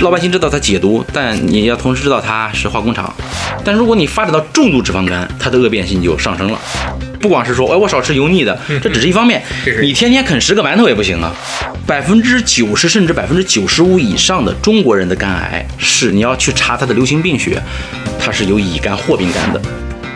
老百姓知道它解毒，但你要同时知道它是化工厂。但如果你发展到重度脂肪肝，它的恶变性就上升了。不光是说，哎，我少吃油腻的，这只是一方面。你天天啃十个馒头也不行啊。百分之九十甚至百分之九十五以上的中国人的肝癌，是你要去查它的流行病学，它是有乙肝、或丙肝的。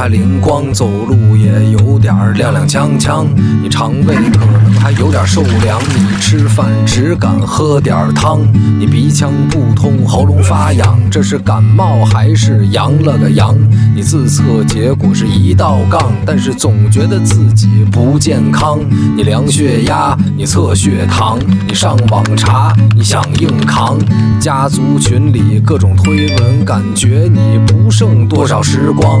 还，灵光，走路也有点踉踉跄跄。你肠胃可能还有点受凉，你吃饭只敢喝点汤。你鼻腔不通，喉咙发痒，这是感冒还是阳了个阳？你自测结果是一道杠，但是总觉得自己不健康。你量血压，你测血糖，你上网查，你想硬扛。家族群里各种推文，感觉你不剩多少。时光，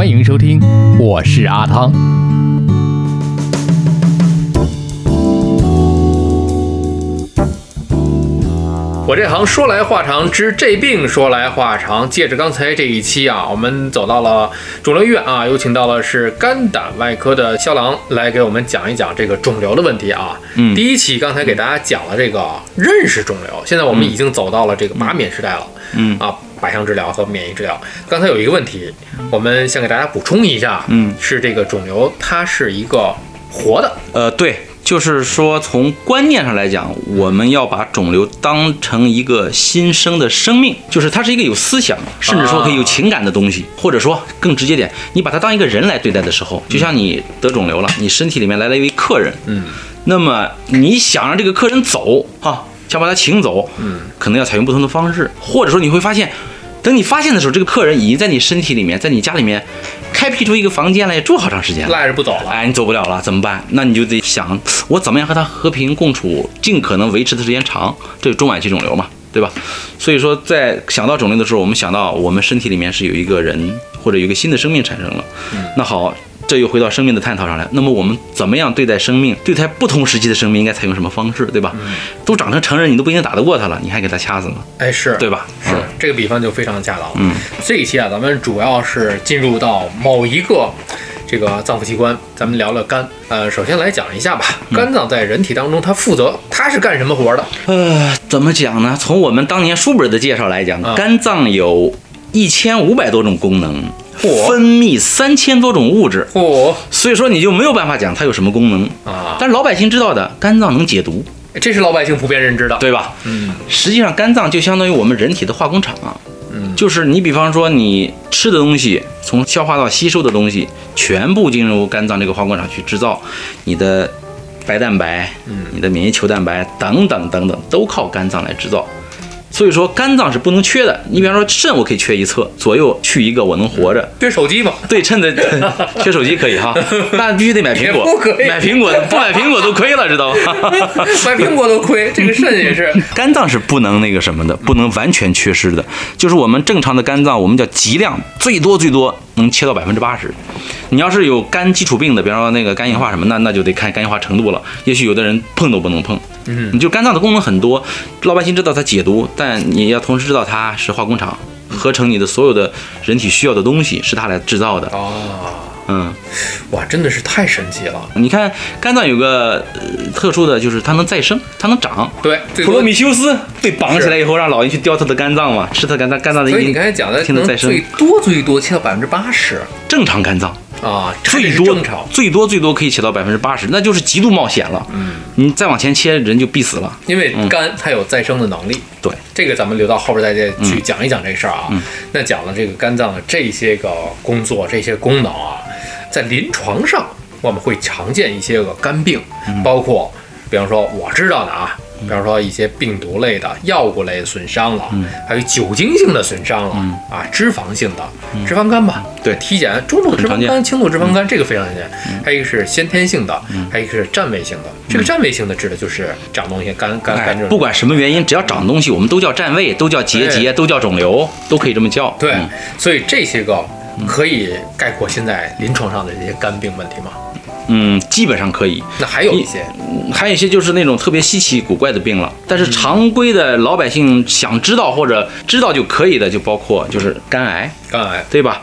欢迎收听，我是阿汤。我这行说来话长，治这病说来话长。借着刚才这一期啊，我们走到了肿瘤医院啊，有请到了是肝胆外科的肖郎来给我们讲一讲这个肿瘤的问题啊。嗯，第一期刚才给大家讲了这个认识肿瘤，现在我们已经走到了这个麻免时代了。嗯啊。靶向治疗和免疫治疗。刚才有一个问题，我们先给大家补充一下，嗯，是这个肿瘤它是一个活的，呃，对，就是说从观念上来讲，我们要把肿瘤当成一个新生的生命，就是它是一个有思想，甚至说可以有情感的东西，或者说更直接点，你把它当一个人来对待的时候，就像你得肿瘤了，你身体里面来了一位客人，嗯，那么你想让这个客人走，哈。想把他请走，嗯，可能要采用不同的方式，或者说你会发现，等你发现的时候，这个客人已经在你身体里面，在你家里面开辟出一个房间来住好长时间了，赖着不走了，哎，你走不了了，怎么办？那你就得想，我怎么样和他和平共处，尽可能维持的时间长，这是中晚期肿瘤嘛，对吧？所以说，在想到肿瘤的时候，我们想到我们身体里面是有一个人或者有一个新的生命产生了，那好。这又回到生命的探讨上来。那么我们怎么样对待生命？对待不同时期的生命应该采用什么方式，对吧？都长成成人，你都不一定打得过他了，你还给他掐死呢？哎，是对吧？是这个比方就非常恰当。嗯，这一期啊，咱们主要是进入到某一个这个脏腑器官，咱们聊聊肝。呃，首先来讲一下吧，肝脏在人体当中它负责，它是干什么活的？呃，怎么讲呢？从我们当年书本的介绍来讲，肝脏有一千五百多种功能。分泌三千多种物质，哦！所以说你就没有办法讲它有什么功能啊。但是老百姓知道的，肝脏能解毒，这是老百姓普遍认知的，对吧？嗯。实际上，肝脏就相当于我们人体的化工厂啊。嗯。就是你比方说你吃的东西，从消化到吸收的东西，全部进入肝脏这个化工厂去制造，你的白蛋白，嗯，你的免疫球蛋白等等等等，都靠肝脏来制造。所以说肝脏是不能缺的。你比方说肾，我可以缺一侧，左右去一个，我能活着。缺手机吗？对称的，缺手机可以哈，那必须得买苹果。不可以买苹果，不买苹果都亏了，知道吗？买苹果都亏，这个肾也是。肝脏是不能那个什么的，不能完全缺失的。就是我们正常的肝脏，我们叫极量，最多最多能切到百分之八十。你要是有肝基础病的，比方说那个肝硬化什么，那那就得看肝硬化程度了。也许有的人碰都不能碰。嗯，你就肝脏的功能很多，老百姓知道它解毒，但你要同时知道它是化工厂，合成你的所有的人体需要的东西是它来制造的。哦，嗯，哇，真的是太神奇了。你看肝脏有个呃特殊的就是它能再生，它能长。对，普罗米修斯被绑起来以后，让老鹰去叼他的肝脏嘛，吃他肝脏肝脏的。所以你刚才讲的听的再生，最多最多切到百分之八十，正常肝脏。啊，最多，最多最多可以切到百分之八十，那就是极度冒险了。嗯，你再往前切，人就必死了。因为肝它有再生的能力。对，这个咱们留到后边再再去讲一讲这事儿啊。那讲了这个肝脏的这些个工作、这些功能啊，在临床上我们会常见一些个肝病，包括比方说我知道的啊，比方说一些病毒类的、药物类的损伤了，还有酒精性的损伤了啊，脂肪性的脂肪肝吧。对体检中度脂肪肝、轻度脂肪肝这个非常常见，还有一个是先天性的，还有一个是占位性的。这个占位性的指的就是长东西，肝肝哎肝这，种。不管什么原因，只要长东西，我们都叫占位，都叫结节，都叫肿瘤，都可以这么叫。对嗯，所以这些个可以概括现在临床上的这些肝病问题吗？嗯，基本上可以。那还有一些还有一些就是那种特别稀奇古怪的病了，但是常规的老百姓想知道或者知道就可以的，就包括就是肝癌，肝癌，对吧？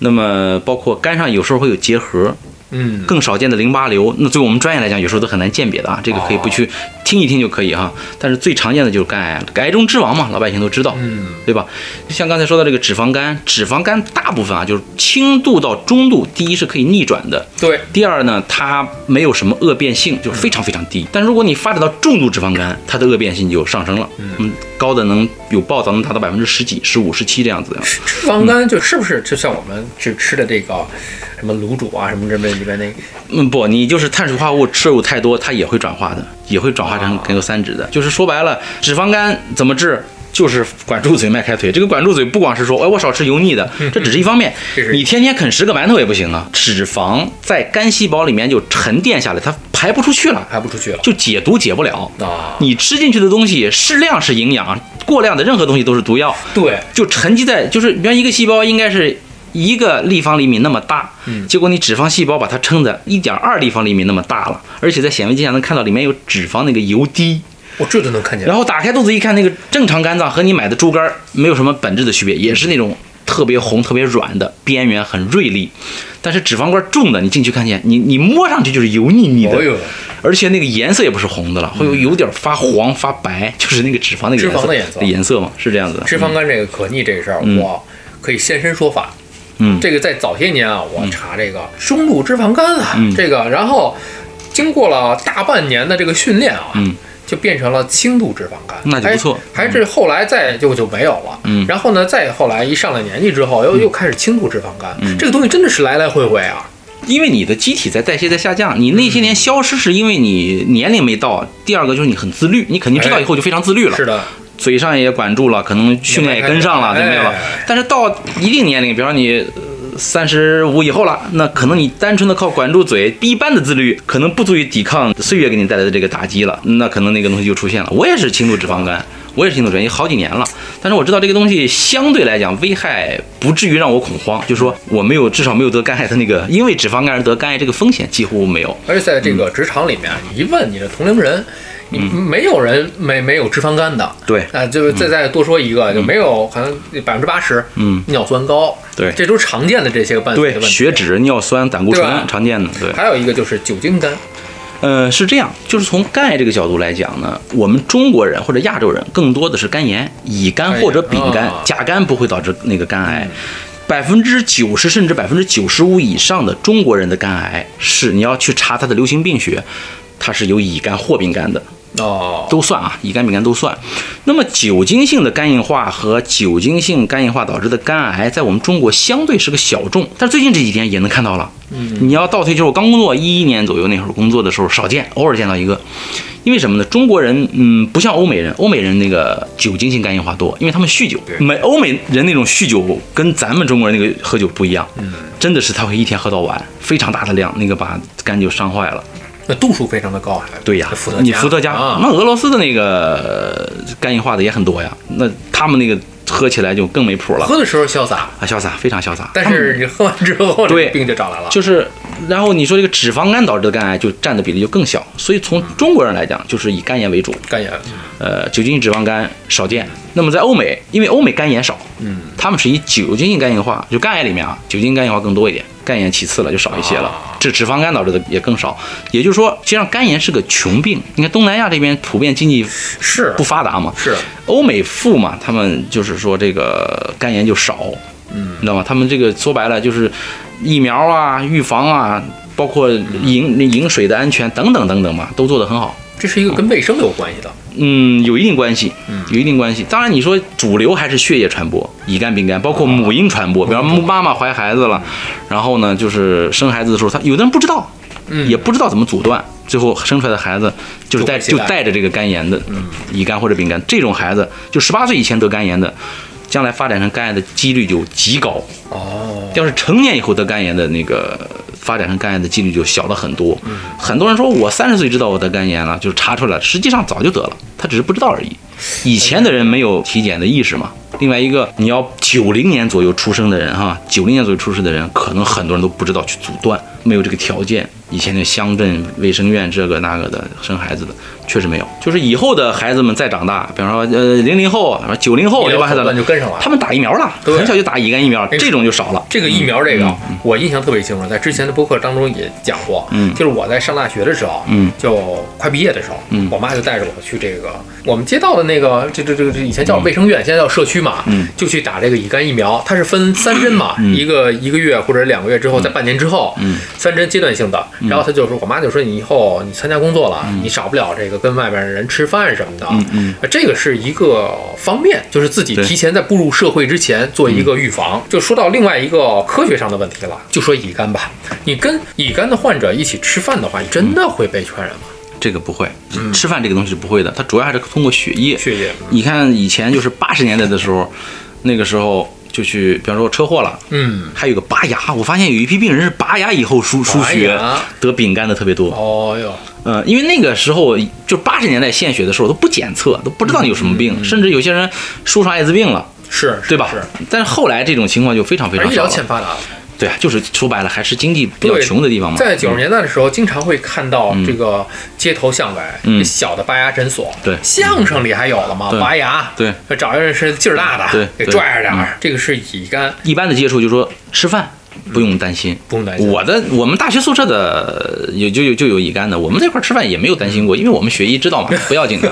那么包括肝上有时候会有结核，嗯，更少见的淋巴瘤，那对我们专业来讲，有时候都很难鉴别的啊，这个可以不去听一听就可以哈。但是最常见的就是肝癌，癌中之王嘛，老百姓都知道，嗯，对吧？像刚才说到这个脂肪肝，脂肪肝大部分啊就是轻度到中度，第一是可以逆转的，对，第二呢，它没有什么恶变性，就是非常非常低。但如果你发展到重度脂肪肝，它的恶变性就上升了，嗯，高的能有报道能达到百分之十几、十五、十七这样子的。脂肪肝就是不是就像我们去吃的这个什么卤煮啊什么这边里边那个嗯，不，你就是碳水化合物摄入太多，它也会转化的，也会转化成氰油三酯的。就是说白了，脂肪肝怎么治？就是管住嘴，迈开腿。这个管住嘴不光是说，哎，我少吃油腻的，这只是一方面。你天天啃十个馒头也不行啊，脂肪在肝细胞里面就沉淀下来，它排不出去了，排不出去了就解毒解不了。啊？你吃进去的东西适量是营养，过量的任何东西都是毒药，对，就沉积在就是，比方一个细胞应该是一个立方厘米那么大，嗯。结果你脂肪细胞把它撑的一点二立方厘米那么大了，而且在显微镜下能看到里面有脂肪那个油滴，我这都能看见。然。后打开肚子一看，那个正常肝脏和你买的猪肝没有什么本质的区别，也是那种特别红、特别软的，边缘很锐利，但是脂肪块重的，你进去看见，你你摸上去就是油腻腻的，哦，而且那个颜色也不是红的了，会有有点发黄发白，就是那个脂肪那个脂肪的颜色。颜色嘛，是这样子。的。脂肪肝这个可逆这个事儿，我可以现身说法。嗯。这个在早些年啊，我查这个中度脂肪肝啊，嗯。这个，然后经过了大半年的这个训练啊，嗯。就变成了轻度脂肪肝，那就不错。还还是后来再就就没有了。嗯。然后呢，再后来一上了年纪之后，又又开始轻度脂肪肝。嗯。这个东西真的是来来回回啊。因为你的机体在代谢在下降，你那些年消失是因为你年龄没到，第二个就是你很自律，你肯定知道以后就非常自律了，是的，嘴上也管住了，可能训练也跟上了，哎对没有了。但是到一定年龄，比方你三十五以后了，那可能你单纯的靠管住嘴，一般的自律可能不足以抵抗岁月给你带来的这个打击了，那可能那个东西就出现了。我也是轻度脂肪肝。我也是轻度脂肪，也好几年了，但是我知道这个东西相对来讲危害不至于让我恐慌，就是说我没有至少没有得肝癌的那个，因为脂肪肝而得肝癌这个风险几乎没有。而且在这个职场里面，你一问你的同龄人，你没有人没没有脂肪肝的。嗯对。啊，就是再再多说一个，就没有可能百分之八十，嗯，尿酸高，对。这都是常见的这些个伴随问题。血脂、尿酸、胆固醇常见的，对。还有一个就是酒精肝，呃，是这样，就是从肝癌这个角度来讲呢，我们中国人或者亚洲人更多的是肝炎，乙肝或者丙肝啊，甲肝不会导致那个肝癌。百分之九十甚至百分之九十五以上的中国人的肝癌是你要去查他的流行病学，它是有乙肝或丙肝的，哦，都算啊，乙肝、丙肝都算。那么酒精性的肝硬化和酒精性肝硬化导致的肝癌，在我们中国相对是个小众，但是最近这几天也能看到了。嗯，你要倒推，就是我刚工作一一年左右那会儿工作的时候少见，偶尔见到一个。因为什么呢？中国人，嗯，不像欧美人，欧美人那个酒精性肝硬化多，因为他们酗酒。美欧美人那种酗酒跟咱们中国人那个喝酒不一样，嗯，真的是他会一天喝到晚，非常大的量，那个把肝就伤坏了。那度数非常的高，啊对呀伏特，你伏特加，啊，那俄罗斯的那个呃肝硬化的也很多呀，那他们那个喝起来就更没谱了喝的时候潇洒，啊，潇洒，非常潇洒。但是你喝完之后，对病就找来了。就是，然后你说这个脂肪肝导致的肝癌就占的比例就更小，所以从中国人来讲，就是以肝炎为主，肝炎，呃，酒精性脂肪肝少见。那么在欧美，因为欧美肝炎少，嗯，他们是以酒精性肝硬化，就肝癌里面啊，酒精肝硬化更多一点，肝炎其次了，就少一些了。这脂肪肝导致的也更少。也就是说，实际上肝炎是个穷病。你看东南亚这边普遍经济是不发达嘛，是欧美富嘛，他们就是说这个肝炎就少，嗯，你知道吗？他们这个说白了就是疫苗啊、预防啊，包括饮饮水的安全等等等等嘛，都做得很好。这是一个跟卫生有关系的。嗯，有一定关系，有一定关系。当然，你说主流还是血液传播，乙肝、丙肝，包括母婴传播。比方妈妈怀孩子了，然后呢，就是生孩子的时候，他有的人不知道，也不知道怎么阻断，最后生出来的孩子就是带就带着这个肝炎的，乙肝或者丙肝。这种孩子就十八岁以前得肝炎的，将来发展成肝癌的几率就极高。哦，要是成年以后得肝炎的那个。发展成肝炎的几率就小了很多。很多人说我三十岁知道我得肝炎了，就查出来，实际上早就得了，他只是不知道而已。以前的人没有体检的意识嘛。另外一个，你要九零年左右出生的人哈，九零年左右出生的人，可能很多人都不知道去阻断，没有这个条件。以前的乡镇卫生院这个那个的生孩子的确实没有，就是以后的孩子们再长大，比方说呃零零后、九零后对吧？他们就跟上了，他们打疫苗了，很小就打乙肝疫苗，这种就少了。这个疫苗这个我印象特别清楚，在之前的播客当中也讲过，嗯，就是我在上大学的时候，嗯，就快毕业的时候，嗯，我妈就带着我去这个我们街道的那个这这这这以前叫卫生院，现在叫社区嘛，嗯，就去打这个乙肝疫苗，它是分三针嘛，一个一个月或者两个月之后，在半年之后，嗯，三针阶段性的，然后他就说我妈。就说你以后你参加工作了，你少不了这个跟外边人吃饭什么的，这个是一个方面，就是自己提前在步入社会之前做一个预防。就说到另外一个科学上的问题了，就说乙肝吧，你跟乙肝的患者一起吃饭的话，你真的会被传染吗？这个不会，吃饭这个东西是不会的，它主要还是通过血液。血液，你看以前就是八十年代的时候，那个时候。就去，比方说车祸了，嗯，还有个拔牙，我发现有一批病人是拔牙以后输输血得丙肝的特别多。哦哟，嗯，因为那个时候就八十年代献血的时候都不检测，都不知道你有什么病，甚至有些人输上艾滋病了，是对吧？是。但是后来这种情况就非常非常少。医疗欠发达。对啊，就是说白了，还是经济比较穷的地方嘛。在九十年代的时候，经常会看到这个街头巷尾小的拔牙诊所。对，相声里还有了吗？拔牙，对，找一个人是劲儿大的，对，给拽着点儿。这个是乙肝。一般的接触就是说吃饭。不用担心，不用担心。我的我们大学宿舍的有就有就有乙肝的，我们这块吃饭也没有担心过，因为我们学医知道嘛，不要紧的。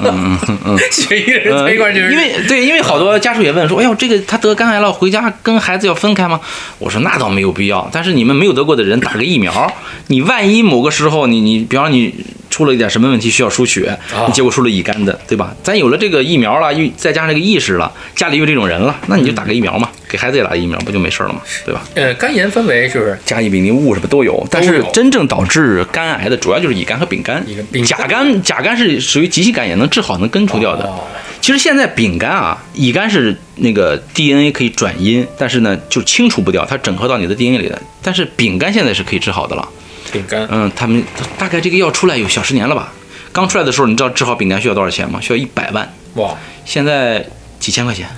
嗯嗯嗯，学医人在一块就是因为对，因为好多家属也问说，哎呦，这个他得肝癌了，回家跟孩子要分开吗？我说那倒没有必要，但是你们没有得过的人打个疫苗，你万一某个时候你你，比方你。出了一点什么问题需要输血，你结果输了乙肝的，对吧？咱有了这个疫苗了，又再加上这个意识了，家里有这种人了，那你就打个疫苗嘛，给孩子也打疫苗，不就没事了吗？对吧？呃，肝炎分为就是甲乙丙丁戊什么都有，但是真正导致肝癌的主要就是乙肝和丙肝。甲肝甲肝是属于急性肝炎，能治好能根除掉的。其实现在丙肝啊，乙肝是那个 DNA 可以转阴，但是呢就清除不掉，它整合到你的 DNA 里的。但是丙肝现在是可以治好的了。丙肝，嗯，他们大概这个药出来有小十年了吧？刚出来的时候，你知道治好饼干需要多少钱吗？需要一百万。哇！现在几千块钱，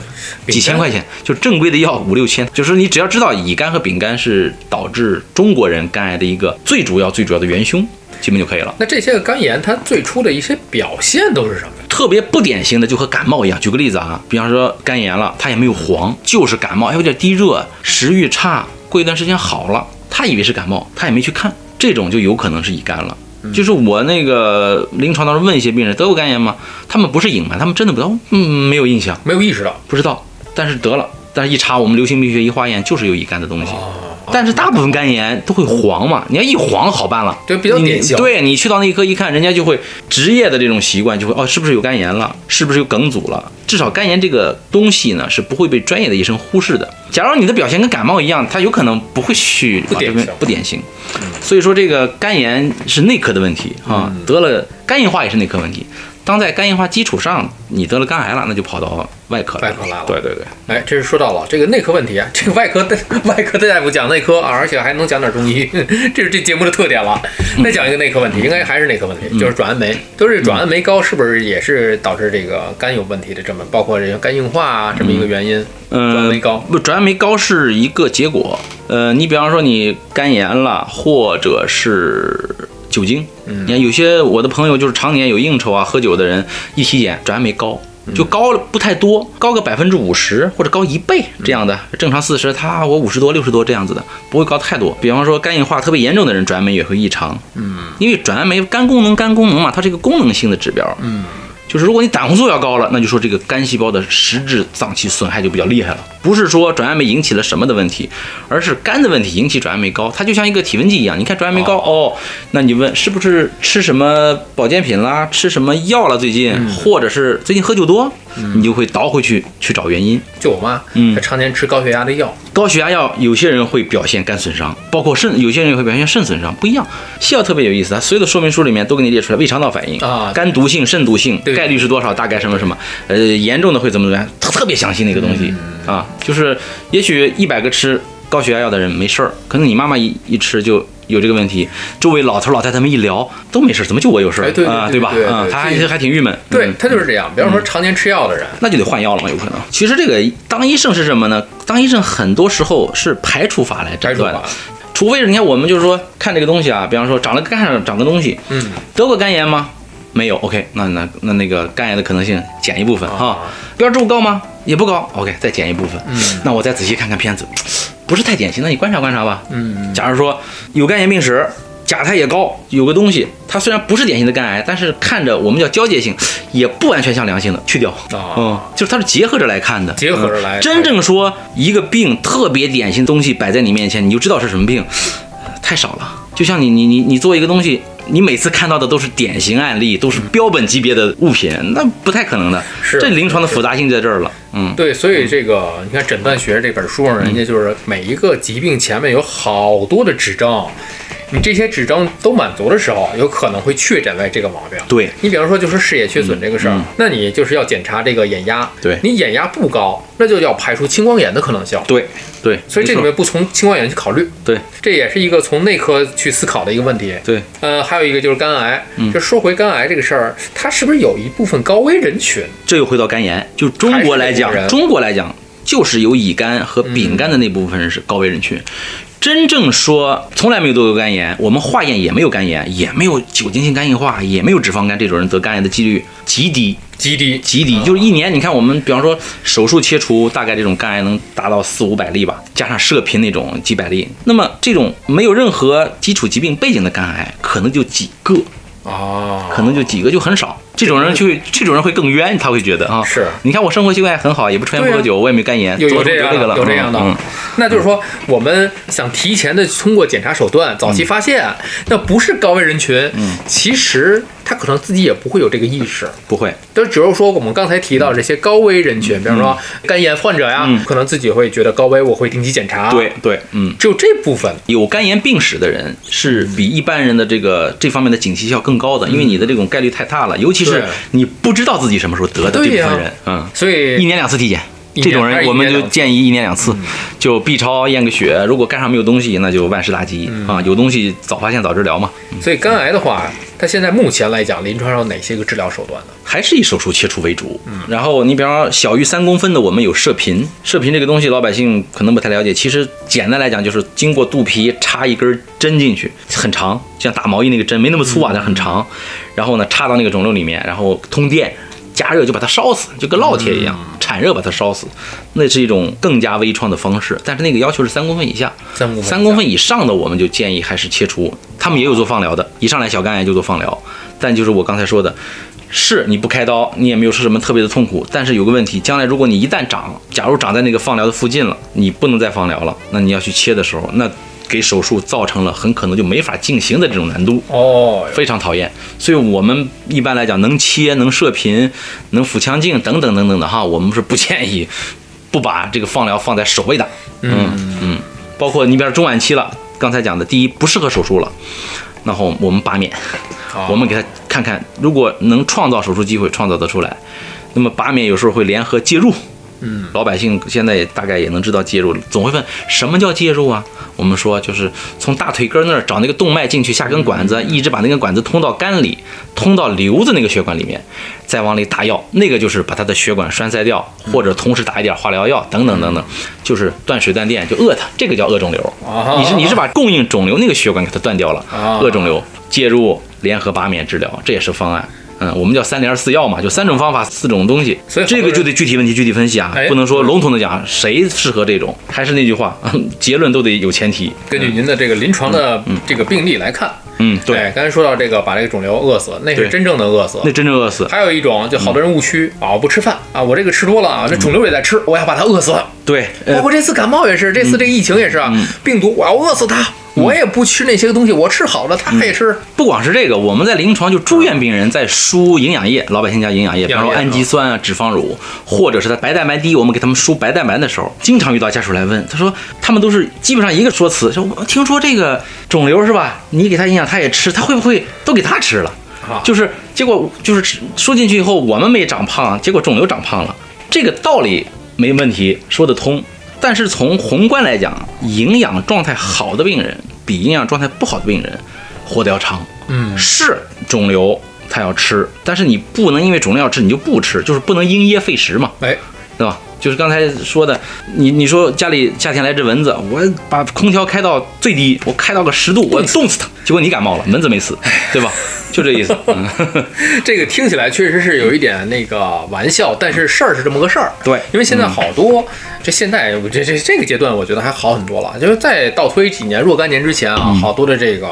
几千块钱，就正规的药五六千。就是你只要知道乙肝和丙肝是导致中国人肝癌的一个最主要、最主要的元凶，基本就可以了。那这些个肝炎，它最初的一些表现都是什么呀？特别不典型的，就和感冒一样。举个例子啊，比方说肝炎了，它也没有黄，就是感冒，还有点低热，食欲差，过一段时间好了，他以为是感冒，他也没去看。这种就有可能是乙肝了，就是我那个临床当中问一些病人得过肝炎吗？他们不是隐瞒，他们真的不知道，嗯，没有印象，没有意识到，不知道，但是得了，但是一查我们流行病学一化验就是有乙肝的东西。但是大部分肝炎都会黄嘛，你要一黄好办了，对，比较典型。对你去到内科一看，人家就会职业的这种习惯就会哦，是不是有肝炎了？是不是有梗阻了？至少肝炎这个东西呢是不会被专业的医生忽视的。假如你的表现跟感冒一样，他有可能不会去不典型，不典型。所以说这个肝炎是内科的问题啊，得了肝硬化也是内科问题。当在肝硬化基础上，你得了肝癌了，那就跑到外科外科来了。对对对，哎，这是说到了这个内科问题啊，这个外科的外科的大夫讲内科啊，而且还能讲点中医，这是这节目的特点了。再讲一个内科问题，应该还是内科问题，就是转氨酶。都是转氨酶高，是不是也是导致这个肝有问题的？这么包括这个肝硬化啊，这么一个原因？嗯，转氨酶高不？转氨酶高是一个结果。呃，你比方说你肝炎了，或者是。酒精，你看有些我的朋友就是常年有应酬啊、喝酒的人，一体检转氨酶高，就高了不太多，高个百分之五十或者高一倍这样的，正常四十，他我五十多、六十多这样子的，不会高太多。比方说肝硬化特别严重的人，转氨酶也会异常，嗯，因为转氨酶肝功能肝功能嘛，它是一个功能性的指标，嗯，就是如果你胆红素要高了，那就说这个肝细胞的实质脏器损害就比较厉害了。不是说转氨酶引起了什么的问题，而是肝的问题引起转氨酶高。它就像一个体温计一样，你看转氨酶高哦，那你问是不是吃什么保健品啦，吃什么药了最近，或者是最近喝酒多，你就会倒回去去找原因。就我妈，嗯她常年吃高血压的药，高血压药有些人会表现肝损伤，包括肾，有些人也会表现肾损伤，不一样。西药特别有意思，它所有的说明书里面都给你列出来胃肠道反应啊肝毒性、肾毒性概率是多少，大概什么什么，呃，严重的会怎么怎么样，特特别详细那个东西、啊，就是也许一百个吃高血压药的人没事儿，可能你妈妈一一吃就。有这个问题，周围老头老太太们一聊都没事儿，怎么就我有事儿、啊？对吧？啊，对对他还这还挺郁闷。对他就是这样。比方说常年吃药的人，那就得换药了嘛，有可能。其实这个当医生是什么呢？当医生很多时候是排除法来诊断的，，除非是你看我们就是说看这个东西啊，比方说长了肝上长个东西，嗯，得过肝炎吗？没有，OK，那那那那个肝炎的可能性减一部分啊哈。标志物高吗？也不高，OK，再减一部分。嗯，那我再仔细看看片子，不是太典型，的你观察观察吧。嗯，假如说有肝炎病史，甲胎也高，有个东西，它虽然不是典型的肝癌，但是看着我们叫交界性，也不完全像良性的，去掉。啊嗯，就是它是结合着来看的，结合着来嗯真正说一个病特别典型的东西摆在你面前，你就知道是什么病，太少了。就像你你你你做一个东西，你每次看到的都是典型案例，都是标本级别的物品，那不太可能的。是这临床的复杂性在这儿了。嗯，对，所以这个你看《诊断学》这本书上，人家就是每一个疾病前面有好多的指征，你这些指征都满足的时候，有可能会确诊为这个毛病。对，你比方说就是视野缺损这个事儿，那你就是要检查这个眼压。对你眼压不高，那就要排除青光眼的可能性。对对，所以这里面不从青光眼去考虑，对这也是一个从内科去思考的一个问题。对呃，还有一个就是肝癌，嗯就说回肝癌这个事儿，它是不是有一部分高危人群？这又回到肝炎，就中国来讲，中国来讲就是有乙肝和丙肝的那部分人是高危人群。真正说从来没有得过肝炎，我们化验也没有肝炎，也没有酒精性肝硬化，也没有脂肪肝，这种人得肝炎的几率极低极低，极低。就是一年，你看我们比方说手术切除，大概这种肝癌能达到四五百例吧，加上射频那种几百例。那么这种没有任何基础疾病背景的肝癌，可能就几个，哦，可能就几个，就很少。这种人就会，这种人会更冤，他会觉得啊，是。你看我生活习惯很好，也不抽烟不喝酒，我也没肝炎，有这样的出得这个了，有这样的。那就是说我们想提前的通过检查手段早期发现，那不是高危人群，嗯。其实他可能自己也不会有这个意识。不会，但只是说我们刚才提到这些高危人群，比方说肝炎患者呀，嗯。可能自己会觉得高危，我会定期检查。对，对，嗯。只有这部分。有肝炎病史的人是比一般人的这个这方面的警惕性要更高的，因为你的这种概率太大了，尤其是你不知道自己什么时候得的这部分人，嗯，所以一年两次体检。这种人我们就建议一年两次，就 B 超验个血，如果肝上没有东西，那就万事大吉啊，有东西早发现早治疗嘛。所以肝癌的话，它现在目前来讲，临床上有哪些个治疗手段呢？还是以手术切除为主。然后你比方说小于三公分的，我们有射频。射频这个东西，老百姓可能不太了解。其实简单来讲，就是经过肚皮插一根针进去，很长，像打毛衣那个针，没那么粗啊，但很长。然后呢，插到那个肿瘤里面，然后通电。加热就把它烧死，就跟烙铁一样，产热把它烧死，那是一种更加微创的方式。但是那个要求是三公分以下，三公分以下三公分以上的我们就建议还是切除。他们也有做放疗的，一上来小肝癌就做放疗，但就是我刚才说的，是你不开刀，你也没有说什么特别的痛苦，但是有个问题，将来如果你一旦长，假如长在那个放疗的附近了，你不能再放疗了，那你要去切的时候，那给手术造成了很可能就没法进行的这种难度。哦，非常讨厌，所以我们一般来讲能切、能射频、能腹腔镜等等等等的哈，我们是不建议不把这个放疗放在首位的。嗯嗯，包括你比如中晚期了，刚才讲的，第一不适合手术了，然后我们罢免，哦我们给他看看，如果能创造手术机会，创造得出来，那么罢免有时候会联合介入。嗯，老百姓现在也大概也能知道介入了，总会问什么叫介入啊？我们说就是从大腿根那儿找那个动脉进去，下根管子，一直把那根管子通到肝里，通到瘤子那个血管里面，再往里打药，那个就是把它的血管栓塞掉，或者同时打一点化疗药等等等等，就是断水断电就饿它，这个叫恶肿瘤。哦你是你是把供应肿瘤那个血管给它断掉了，哦恶肿瘤介入联合拔免治疗，这也是方案。嗯，我们叫三联四药嘛，就三种方法，四种东西。所以这个就得具体问题具体分析啊哎，不能说笼统的讲谁适合这种。还是那句话，结论都得有前提。根据您的这个临床的这个病例来看，嗯，对，哎，刚才说到这个，把这个肿瘤饿死，那是真正的饿死。那真正饿死。还有一种，就好多人误区啊，我不吃饭啊，我这个吃多了啊，那肿瘤也在吃，我要把它饿死。对，包呃，括这次感冒也是，这次这疫情也是啊，病毒我要饿死它，我也不吃那些个东西，我吃好的，他也吃。不光是这个，我们在临床就住院病人在输营养液，老百姓叫营养液，比方说氨基酸啊、脂肪乳，或者是他白蛋白低，我们给他们输白蛋白的时候，经常遇到家属来问，他说他们都是基本上一个说辞，说我听说这个肿瘤是吧？你给他营养他也吃，他会不会都给他吃了？啊就是结果就是吃输进去以后，我们没长胖，结果肿瘤长胖了，这个道理没问题，说得通。但是从宏观来讲，营养状态好的病人比营养状态不好的病人活得要长。嗯，是肿瘤他要吃，但是你不能因为肿瘤要吃你就不吃，就是不能因噎废食嘛，哎，对吧？就是刚才说的，你你说家里夏天来只蚊子，我把空调开到最低，我开到个十度，我冻死它，结果你感冒了，蚊子没死，对吧？就这意思。嗯，这个听起来确实是有一点那个玩笑，但是事儿是这么个事儿。对因为现在好多，这现在这这这个阶段，我觉得还好很多了。就是再倒推几年若干年之前啊，好多的这个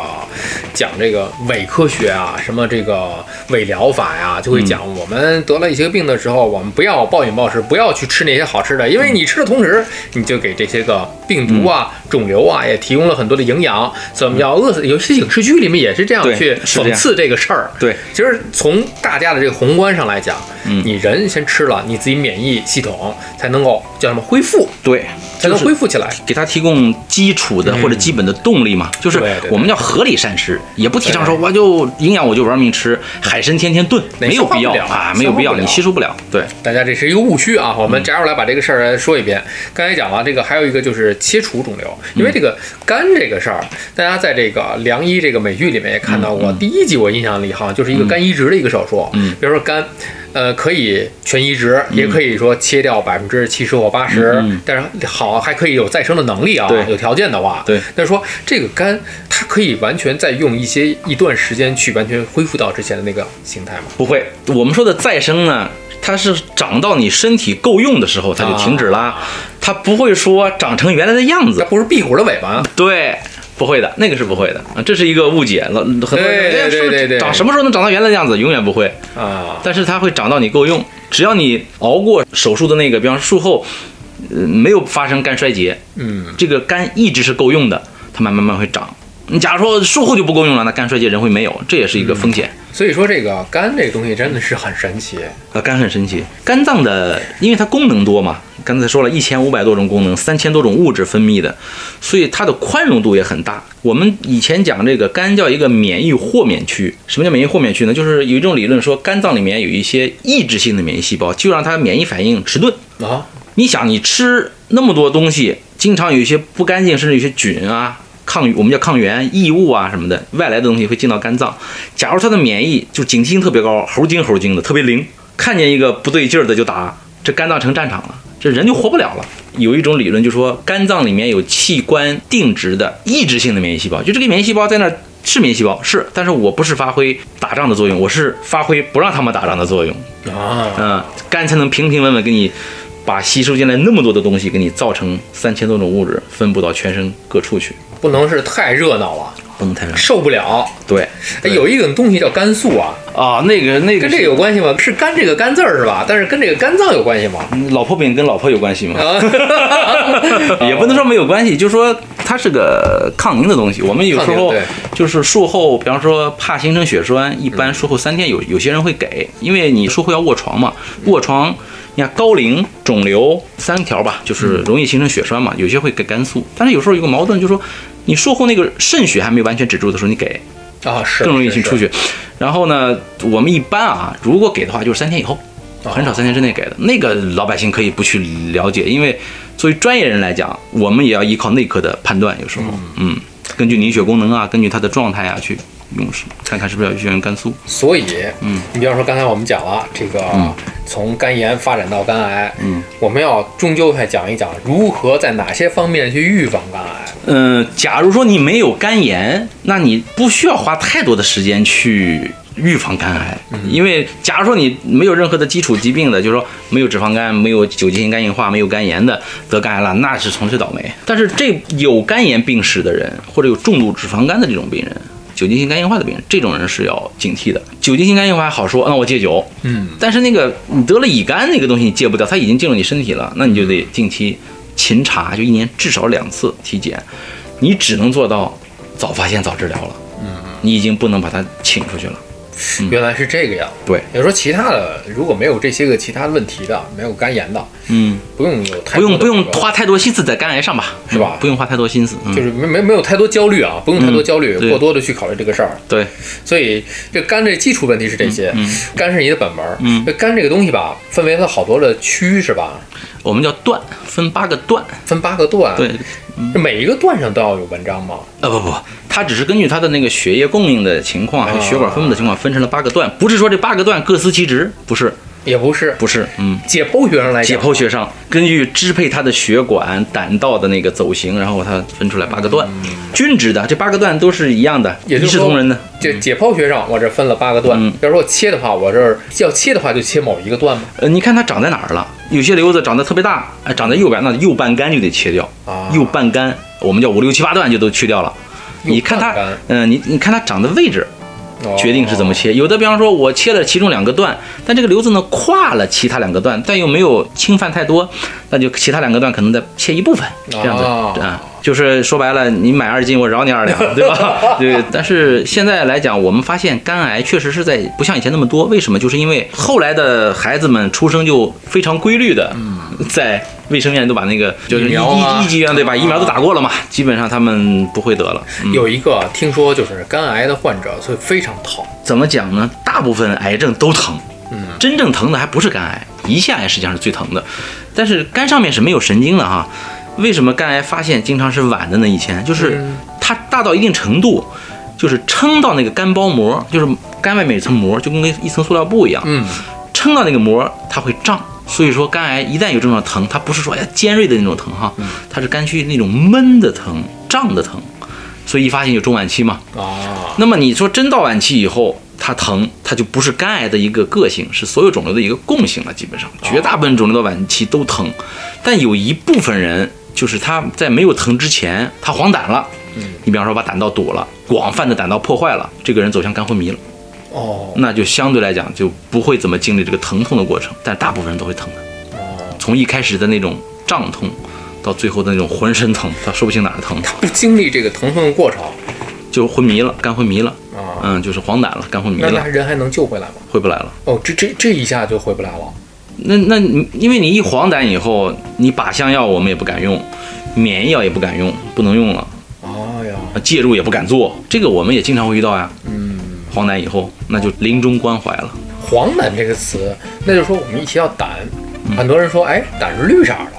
讲这个伪科学啊，什么这个伪疗法呀，就会讲我们得了一些病的时候，我们不要暴饮暴食，不要去吃那些好吃的，因为你吃的同时，你就给这些个病毒啊、肿瘤啊也提供了很多的营养。怎么叫饿死？有些影视剧里面也是这样去讽刺这个事儿。对，其实从大家的这个宏观上来讲，嗯你人先吃了，你自己免疫系统才能够叫什么恢复，对，才能恢复起来。给他提供基础的或者基本的动力嘛，就是我们叫合理膳食，也不提倡说我就营养我就玩命吃海参天天炖，没有必要啊，没有必要，你吸收不了。对，大家这是一个误区啊！我们摘出来把这个事儿来说一遍。刚才讲了这个，还有一个就是切除肿瘤，因为这个肝这个事儿，大家在这个良医这个美剧里面也看到过。第一集我印象里好像就是一个肝移植的一个手术，嗯比如说肝。呃，可以全移植，也可以说切掉百分之七十或八十但是好还可以有再生的能力啊，有条件的话。对但是说这个肝，它可以完全再用一些一段时间去完全恢复到之前的那个形态吗？不会，我们说的再生呢，它是长到你身体够用的时候，它就停止啦，它不会说长成原来的样子，它。不是壁虎的尾巴啊？对，不会的，那个是不会的啊，这是一个误解了。很多人对对对对长什么时候能长到原来的样子？永远不会，啊，但是它会长到你够用，只要你熬过手术的那个，比方说术后，呃，没有发生肝衰竭，嗯。这个肝一直是够用的，它慢慢慢会长。你假如说术后就不够用了，那肝衰竭人会没有，这也是一个风险。所以说这个肝这个东西真的是很神奇。啊，肝很神奇，肝脏的，因为它功能多嘛，刚才说了一千五百多种功能，三千多种物质分泌的，所以它的宽容度也很大。我们以前讲这个肝叫一个免疫豁免区，什么叫免疫豁免区呢？就是有一种理论说，肝脏里面有一些抑制性的免疫细胞，就让它免疫反应迟钝。啊，你想，你吃那么多东西，经常有一些不干净，甚至有些菌啊、抗我们叫抗原、异物啊什么的，外来的东西会进到肝脏。假如它的免疫就警惕性特别高，猴精猴精的，特别灵，看见一个不对劲儿的就打，这肝脏成战场了，这人就活不了了。有一种理论就说，肝脏里面有器官定植的抑制性的免疫细胞，就这个免疫细胞在那儿是免疫细胞是，但是我不是发挥打仗的作用，我是发挥不让他们打仗的作用。啊，嗯，肝才能平平稳稳给你把吸收进来那么多的东西，给你造成三千多种物质分布到全身各处去，不能是太热闹了，不能太热。受不了。对，哎，有一种东西叫肝素啊，啊，那个那个跟这个有关系吗？是肝这个肝字儿是吧？但是跟这个肝脏有关系吗？老婆饼跟老婆有关系吗？啊，也不能说没有关系，就是说它是个抗凝的东西。我们有时候就是术后，比方说怕形成血栓，一般术后三天有有些人会给，因为你术后要卧床嘛，卧床。你看高龄、肿瘤三条吧，就是容易形成血栓嘛，有些会给肝素，但是有时候有个矛盾，就是说你术后那个渗血还没完全止住的时候，你给啊是更容易是是进出血。然后呢，我们一般啊，如果给的话，就是三天以后，哦很少三天之内给的。那个老百姓可以不去了解，因为作为专业人来讲，我们也要依靠内科的判断，有时候，嗯，根据凝血功能啊，根据它的状态啊去用看看是不是要用肝素。所以，嗯，你比方说刚才我们讲了这个，从肝炎发展到肝癌，嗯，我们要终究还讲一讲如何在哪些方面去预防肝癌。嗯，假如说你没有肝炎，那你不需要花太多的时间去预防肝癌，因为假如说你没有任何的基础疾病的，就是说没有脂肪肝、没有酒精性肝硬化、没有肝炎的得肝癌了，那是纯粹倒霉。但是这有肝炎病史的人，或者有重度脂肪肝的这种病人，酒精性肝硬化的病人，这种人是要警惕的。酒精性肝硬化还好说，那我戒酒，嗯，但是那个你得了乙肝那个东西你戒不掉，它已经进入你身体了，那你就得定期勤查，就一年至少两次体检，你只能做到早发现早治疗了。嗯，你已经不能把它请出去了。原来是这个样。对，也就说，其他的如果没有这些个其他问题的，没有肝炎的，嗯，不用有太不用不用花太多心思在肝癌上吧，是吧不用花太多心思，嗯、就是没没没有太多焦虑啊，不用太多焦虑，过多的去考虑这个事儿。对，所以这肝这基础问题是这些，肝是你的本门。嗯这肝这个东西吧，分为了好多的区，是吧？我们叫段，分八个段。分八个段。对，这每一个段上都要有文章吗？呃不不，它只是根据它的那个血液供应的情况，还有血管分布的情况，分成了八个段，不是说这八个段各司其职，不是，也不是，不是，嗯。解剖学上来讲，解剖学上，根据支配它的血管、胆道的那个走形，然后它分出来八个段，均值的，这八个段都是一样的，也就是说视同仁的。这解剖学上我这分了八个段。嗯比如说我切的话，我这儿要切的话就切某一个段嘛。呃，你看它长在哪儿了？有些瘤子长得特别大，哎，长在右边，那右半干就得切掉，啊右半干，我们叫五六七八段就都去掉了。你看它嗯、你你看它长的位置，哦决定是怎么切。有的比方说，我切了其中两个段，但这个瘤子呢跨了其他两个段，但又没有侵犯太多，那就其他两个段可能再切一部分，这样子哦啊。就是说白了，你买二斤，我饶你二两，对吧？对。但是现在来讲，我们发现肝癌确实是在不像以前那么多。为什么？就是因为后来的孩子们出生就非常规律的，在卫生院都把那个就是一一一级院对吧疫苗都打过了嘛，基本上他们不会得了。嗯有一个听说就是肝癌的患者，所以非常疼。怎么讲呢？大部分癌症都疼，嗯，真正疼的还不是肝癌，胰腺癌实际上是最疼的，但是肝上面是没有神经的哈。为什么肝癌发现经常是晚的呢？以前就是嗯它大到一定程度，就是撑到那个肝包膜，就是肝外面有一层膜，就跟一层塑料布一样，嗯，撑到那个膜它会胀。所以说肝癌一旦有这种疼，它不是说哎呀尖锐的那种疼哈，它是肝区那种闷的疼、胀的疼，所以一发现就中晚期嘛。啊，那么你说真到晚期以后，它疼，它就不是肝癌的一个个性，是所有肿瘤的一个共性了。基本上，绝大部分肿瘤到晚期都疼，但有一部分人就是他在没有疼之前，他黄疸了。你比方说把胆道堵了，广泛的胆道破坏了，这个人走向肝昏迷了，哦，那就相对来讲就不会怎么经历这个疼痛的过程，但大部分人都会疼的。从一开始的那种胀痛，到最后的那种浑身疼，他说不清哪儿疼，不经历这个疼痛的过程就昏迷了，肝昏迷了，啊，嗯，就是黄疸了，肝昏迷了人还能救回来吗？回不来了。哦，这这这一下就回不来了。那那你因为你一黄疸以后，你靶向药我们也不敢用，免疫药也不敢用，不能用了，哎呀，介入也不敢做，这个我们也经常会遇到呀。嗯，黄疸以后，那就临终关怀了。黄疸这个词，那就是说我们一提到胆，很多人说，哎，胆是绿色的，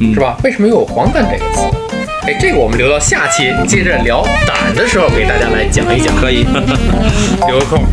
嗯是吧？为什么又有黄疸这个词？哎，这个我们留到下期接着聊胆的时候给大家来讲一讲，可以。留个空。